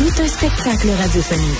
Tout un spectacle radiophonique.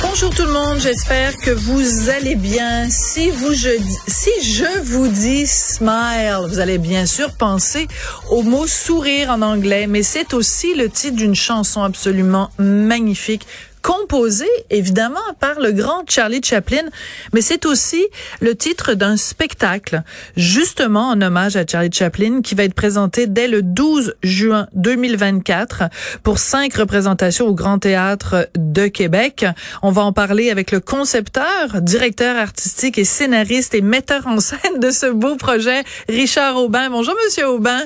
Bonjour tout le monde, j'espère que vous allez bien. Si vous je si je vous dis smile, vous allez bien sûr penser au mot sourire en anglais, mais c'est aussi le titre d'une chanson absolument magnifique composé évidemment par le grand Charlie Chaplin, mais c'est aussi le titre d'un spectacle justement en hommage à Charlie Chaplin qui va être présenté dès le 12 juin 2024 pour cinq représentations au Grand Théâtre de Québec. On va en parler avec le concepteur, directeur artistique et scénariste et metteur en scène de ce beau projet, Richard Aubin. Bonjour Monsieur Aubin.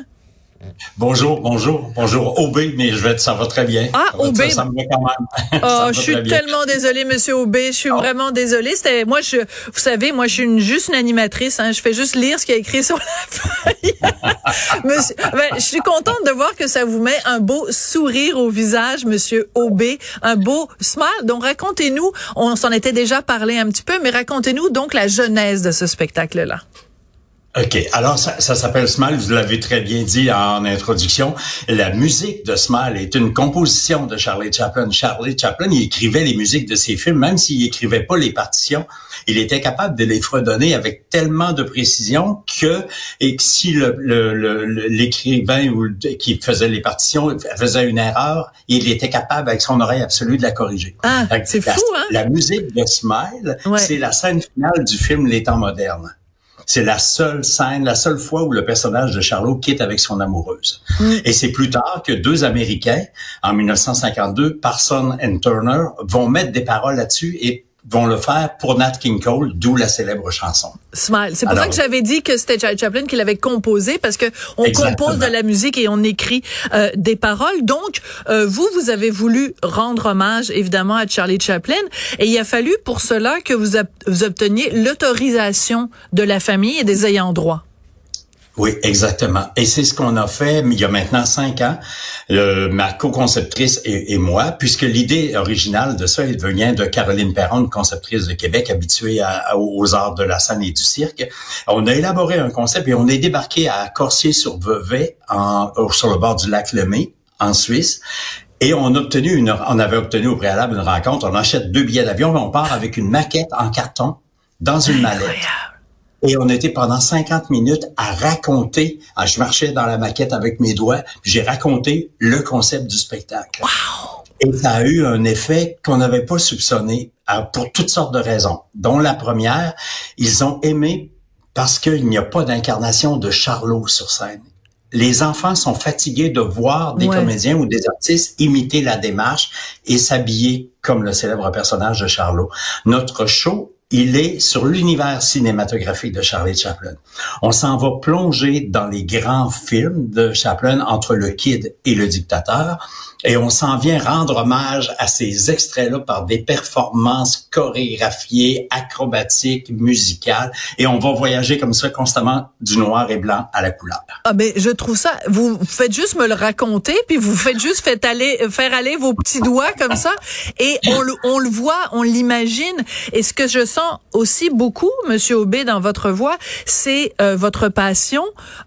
Bonjour, bonjour, bonjour. Aubé, mais je vais, ça va très bien. Ah, Aubé. Ça, ça, me va quand même. Oh, je suis tellement désolée, Monsieur Aubé. Je suis oh. vraiment désolée. C'était, moi, je, vous savez, moi, je suis une, juste une animatrice. Hein, je fais juste lire ce qui est écrit sur la feuille. Monsieur, ben, je suis contente de voir que ça vous met un beau sourire au visage, Monsieur Aubé, un beau smile. Donc, racontez-nous. On s'en était déjà parlé un petit peu, mais racontez-nous donc la genèse de ce spectacle-là. OK. Alors, ça, ça s'appelle Smile, vous l'avez très bien dit en introduction. La musique de Smile est une composition de Charlie Chaplin. Charlie Chaplin, il écrivait les musiques de ses films, même s'il écrivait pas les partitions, il était capable de les fredonner avec tellement de précision que, et que si l'écrivain le, le, ou qui faisait les partitions faisait une erreur, il était capable avec son oreille absolue de la corriger. Ah, c'est fou, hein? La musique de Smile, ouais. c'est la scène finale du film Les temps modernes. C'est la seule scène, la seule fois où le personnage de Charlot quitte avec son amoureuse. Mm. Et c'est plus tard que deux Américains, en 1952, Parson et Turner, vont mettre des paroles là-dessus et vont le faire pour Nat King Cole, d'où la célèbre chanson. Smile. C'est pour Alors, ça que j'avais dit que c'était Charlie Chaplin qui l'avait composé parce que on exactement. compose de la musique et on écrit euh, des paroles. Donc euh, vous vous avez voulu rendre hommage évidemment à Charlie Chaplin et il a fallu pour cela que vous, vous obteniez l'autorisation de la famille et des ayants droit. Oui, exactement. Et c'est ce qu'on a fait il y a maintenant cinq ans, euh, ma co-conceptrice et, et, moi, puisque l'idée originale de ça elle vient de Caroline Perron, conceptrice de Québec, habituée à, aux arts de la scène et du cirque. On a élaboré un concept et on est débarqué à Corsier-sur-Vevey, sur le bord du lac Lemay, en Suisse. Et on a obtenu une, on avait obtenu au préalable une rencontre. On achète deux billets d'avion, on part avec une maquette en carton dans une mallette. Et on était pendant 50 minutes à raconter. Ah, je marchais dans la maquette avec mes doigts, j'ai raconté le concept du spectacle. Wow. Et ça a eu un effet qu'on n'avait pas soupçonné pour toutes sortes de raisons, dont la première, ils ont aimé parce qu'il n'y a pas d'incarnation de Charlot sur scène. Les enfants sont fatigués de voir des ouais. comédiens ou des artistes imiter la démarche et s'habiller comme le célèbre personnage de Charlot. Notre show il est sur l'univers cinématographique de Charlie Chaplin. On s'en va plonger dans les grands films de Chaplin entre le Kid et le Dictateur et on s'en vient rendre hommage à ces extraits-là par des performances chorégraphiées, acrobatiques, musicales. Et on va voyager comme ça constamment du noir et blanc à la couleur. Ah ben je trouve ça vous faites juste me le raconter puis vous faites juste faites aller faire aller vos petits doigts comme ça. Et on le on le voit, on l'imagine. Et ce que je sens aussi beaucoup monsieur Aubé dans votre voix, c'est euh, votre passion,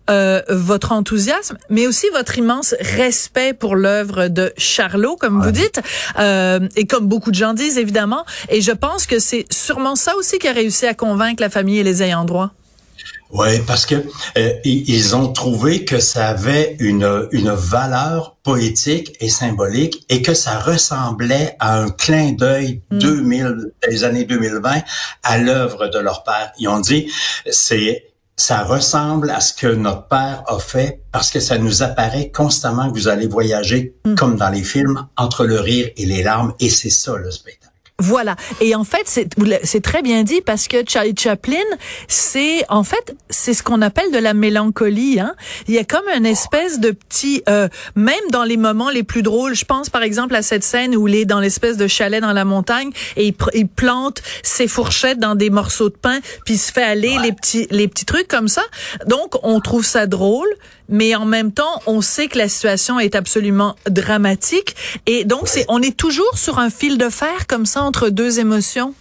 euh, votre enthousiasme mais aussi votre immense respect pour l'œuvre de Charlot, comme ouais. vous dites, euh, et comme beaucoup de gens disent, évidemment. Et je pense que c'est sûrement ça aussi qui a réussi à convaincre la famille et les ayants droit. Oui, parce que euh, ils ont trouvé que ça avait une, une valeur poétique et symbolique et que ça ressemblait à un clin d'œil mm. 2000 des années 2020 à l'œuvre de leur père. Ils ont dit c'est ça ressemble à ce que notre père a fait parce que ça nous apparaît constamment que vous allez voyager, mm. comme dans les films, entre le rire et les larmes, et c'est ça le spectacle. Voilà. Et en fait, c'est très bien dit parce que Charlie Chaplin, c'est en fait c'est ce qu'on appelle de la mélancolie. Hein? Il y a comme une espèce de petit, euh, même dans les moments les plus drôles. Je pense par exemple à cette scène où il est dans l'espèce de chalet dans la montagne et il, il, plante ses fourchettes dans des morceaux de pain, puis il se fait aller les petits les petits trucs comme ça. Donc on trouve ça drôle, mais en même temps on sait que la situation est absolument dramatique et donc c'est on est toujours sur un fil de fer comme ça entre deux émotions?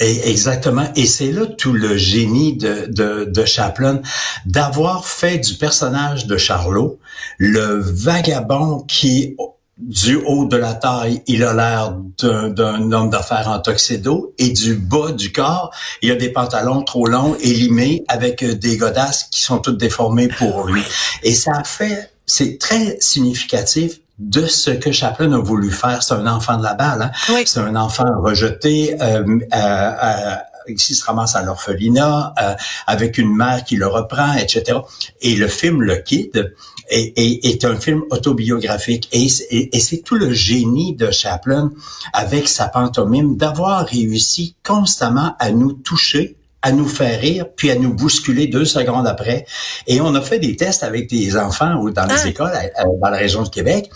Et exactement. Et c'est là tout le génie de, Chaplin, d'avoir fait du personnage de Charlot le vagabond qui, du haut de la taille, il a l'air d'un homme d'affaires en tuxedo et du bas du corps, il a des pantalons trop longs et limés avec des godasses qui sont toutes déformées pour lui. Et ça fait, c'est très significatif de ce que Chaplin a voulu faire. C'est un enfant de la balle. Hein? C'est un enfant rejeté. Euh, euh, euh, ici se ramasse à l'orphelinat euh, avec une mère qui le reprend, etc. Et le film Le Kid est, est, est un film autobiographique et, et c'est tout le génie de Chaplin avec sa pantomime d'avoir réussi constamment à nous toucher à nous faire rire, puis à nous bousculer deux secondes après. Et on a fait des tests avec des enfants ou dans les ah. écoles dans la région de Québec.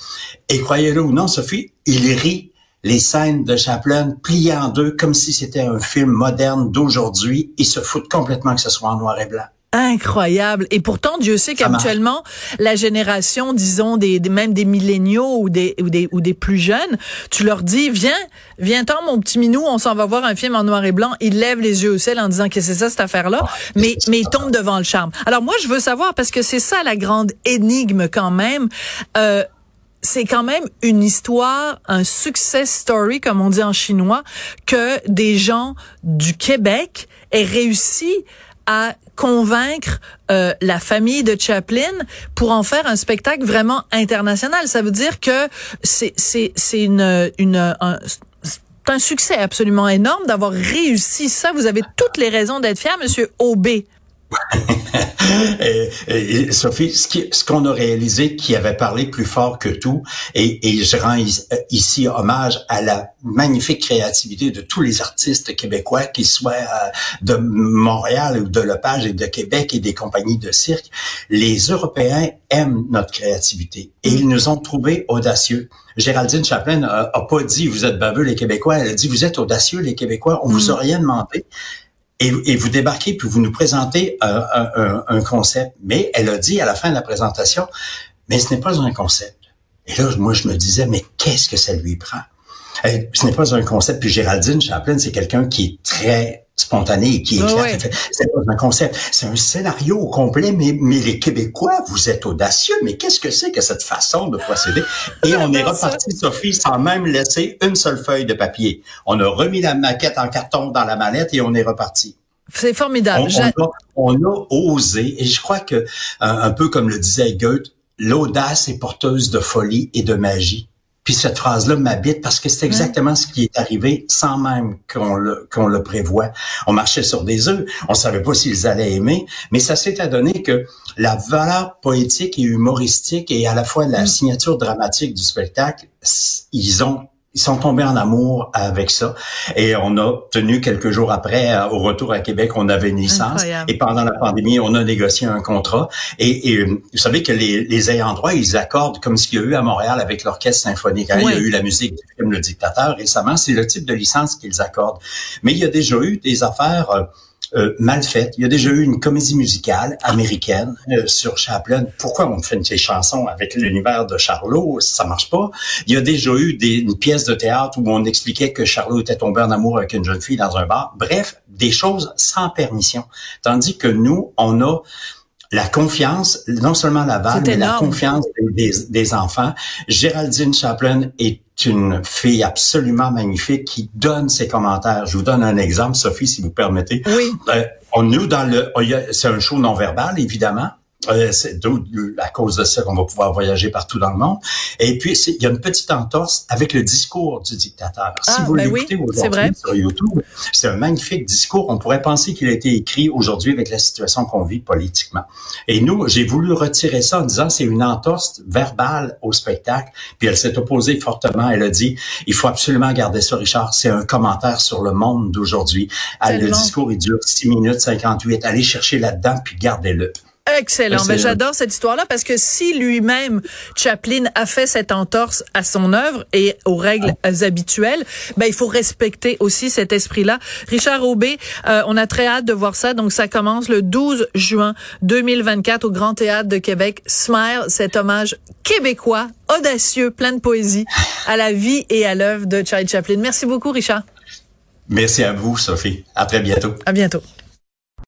Et croyez-le ou non, Sophie, ils rient les scènes de Chaplin pliées en deux comme si c'était un film moderne d'aujourd'hui. Ils se foutent complètement que ce soit en noir et blanc incroyable. Et pourtant, Dieu sait qu'actuellement, la génération, disons, des, même des milléniaux ou des, ou des, ou des plus jeunes, tu leur dis, viens, viens-t'en, mon petit minou, on s'en va voir un film en noir et blanc. Ils lèvent les yeux au ciel en disant que c'est ça, cette affaire-là. mais, mais ils tombent devant le charme. Alors moi, je veux savoir, parce que c'est ça la grande énigme quand même, euh, c'est quand même une histoire, un success story, comme on dit en chinois, que des gens du Québec aient réussi à convaincre euh, la famille de Chaplin pour en faire un spectacle vraiment international. Ça veut dire que c'est c'est c'est une une un, succès absolument énorme d'avoir réussi ça. Vous avez toutes les raisons d'être fier, Monsieur Aubé. Et, Sophie, ce qu'on a réalisé qui avait parlé plus fort que tout, et, et je rends ici hommage à la magnifique créativité de tous les artistes québécois, qu'ils soient euh, de Montréal ou de Lepage et de Québec et des compagnies de cirque. Les Européens aiment notre créativité et ils nous ont trouvés audacieux. Géraldine Chaplin a, pas dit vous êtes baveux les Québécois, elle a dit vous êtes audacieux les Québécois, on vous mm. a rien demandé et, vous débarquez puis vous nous présentez un, concept. Mais elle a dit à la fin de la présentation, mais ce n'est pas un concept. Et là, moi, je me disais, mais qu'est-ce que ça lui prend? ce n'est pas un concept. Puis Géraldine Chaplin, c'est quelqu'un qui est très spontané qui est clair. C'est pas un concept, c'est un scénario au complet. Mais, mais les Québécois, vous êtes audacieux. Mais qu'est-ce que c'est que cette façon de procéder? Et on est reparti, Sophie, sans même laisser une seule feuille de papier. On a remis la maquette en carton dans la mallette et on est reparti. C'est formidable. On, a, osé, et je crois que un peu comme le disait Goethe, l'audace est porteuse de folie et de magie. Puis cette phrase-là m'habite parce que c'est exactement ce qui est arrivé sans même qu'on le, qu'on le prévoit. On marchait sur des œufs, on savait pas s'ils allaient aimer, mais ça s'est adonné que la valeur poétique et humoristique et à la fois la mm. signature dramatique du spectacle, ils ont ils sont tombés en amour avec ça. Et on a tenu quelques jours après, euh, au retour à Québec, on avait une licence. Et pendant la pandémie, on a négocié un contrat. Et, euh, vous savez que les, les ayants droit, ils accordent comme ce qu'il y a eu à Montréal avec l'orchestre symphonique. Hein, il y a eu la musique du film Le Dictateur récemment. C'est le type de licence qu'ils accordent. Mais il y a déjà eu des affaires... Euh, euh, mal faite. Il y a déjà eu une comédie musicale américaine euh, sur Chaplin. Pourquoi on fait une ces chansons avec l'univers de Charlot? Ça marche pas. Il y a déjà eu des, une pièce de théâtre où on expliquait que Charlot était tombé en amour avec une jeune fille dans un bar. Bref, des choses sans permission. Tandis que nous, on a la confiance, non seulement la vague, mais la confiance des, des, enfants. Géraldine Chaplin est une fille absolument magnifique qui donne ses commentaires. Je vous donne un exemple, Sophie, si vous permettez. Oui. Euh, on nous dans le, c'est un show non verbal évidemment. Euh, c'est à cause de ça qu'on va pouvoir voyager partout dans le monde. Et puis, il y a une petite entorse avec le discours du dictateur. si ah, vous ben l'écoutez aujourd'hui sur YouTube, c'est un magnifique discours. On pourrait penser qu'il a été écrit aujourd'hui avec la situation qu'on vit politiquement. Et nous, j'ai voulu retirer ça en disant c'est une entorse verbale au spectacle. Puis elle s'est opposée fortement. Elle a dit, il faut absolument garder ça, Richard. C'est un commentaire sur le monde d'aujourd'hui. Le discours, il dure 6 minutes 58. Allez chercher là-dedans, puis gardez-le. Excellent. Mais j'adore cette histoire-là parce que si lui-même, Chaplin, a fait cette entorse à son œuvre et aux règles habituelles, ben il faut respecter aussi cet esprit-là. Richard Aubé, euh, on a très hâte de voir ça. Donc ça commence le 12 juin 2024 au Grand Théâtre de Québec. Smile, cet hommage québécois, audacieux, plein de poésie à la vie et à l'œuvre de Charlie Chaplin. Merci beaucoup, Richard. Merci à vous, Sophie. À très bientôt. À bientôt.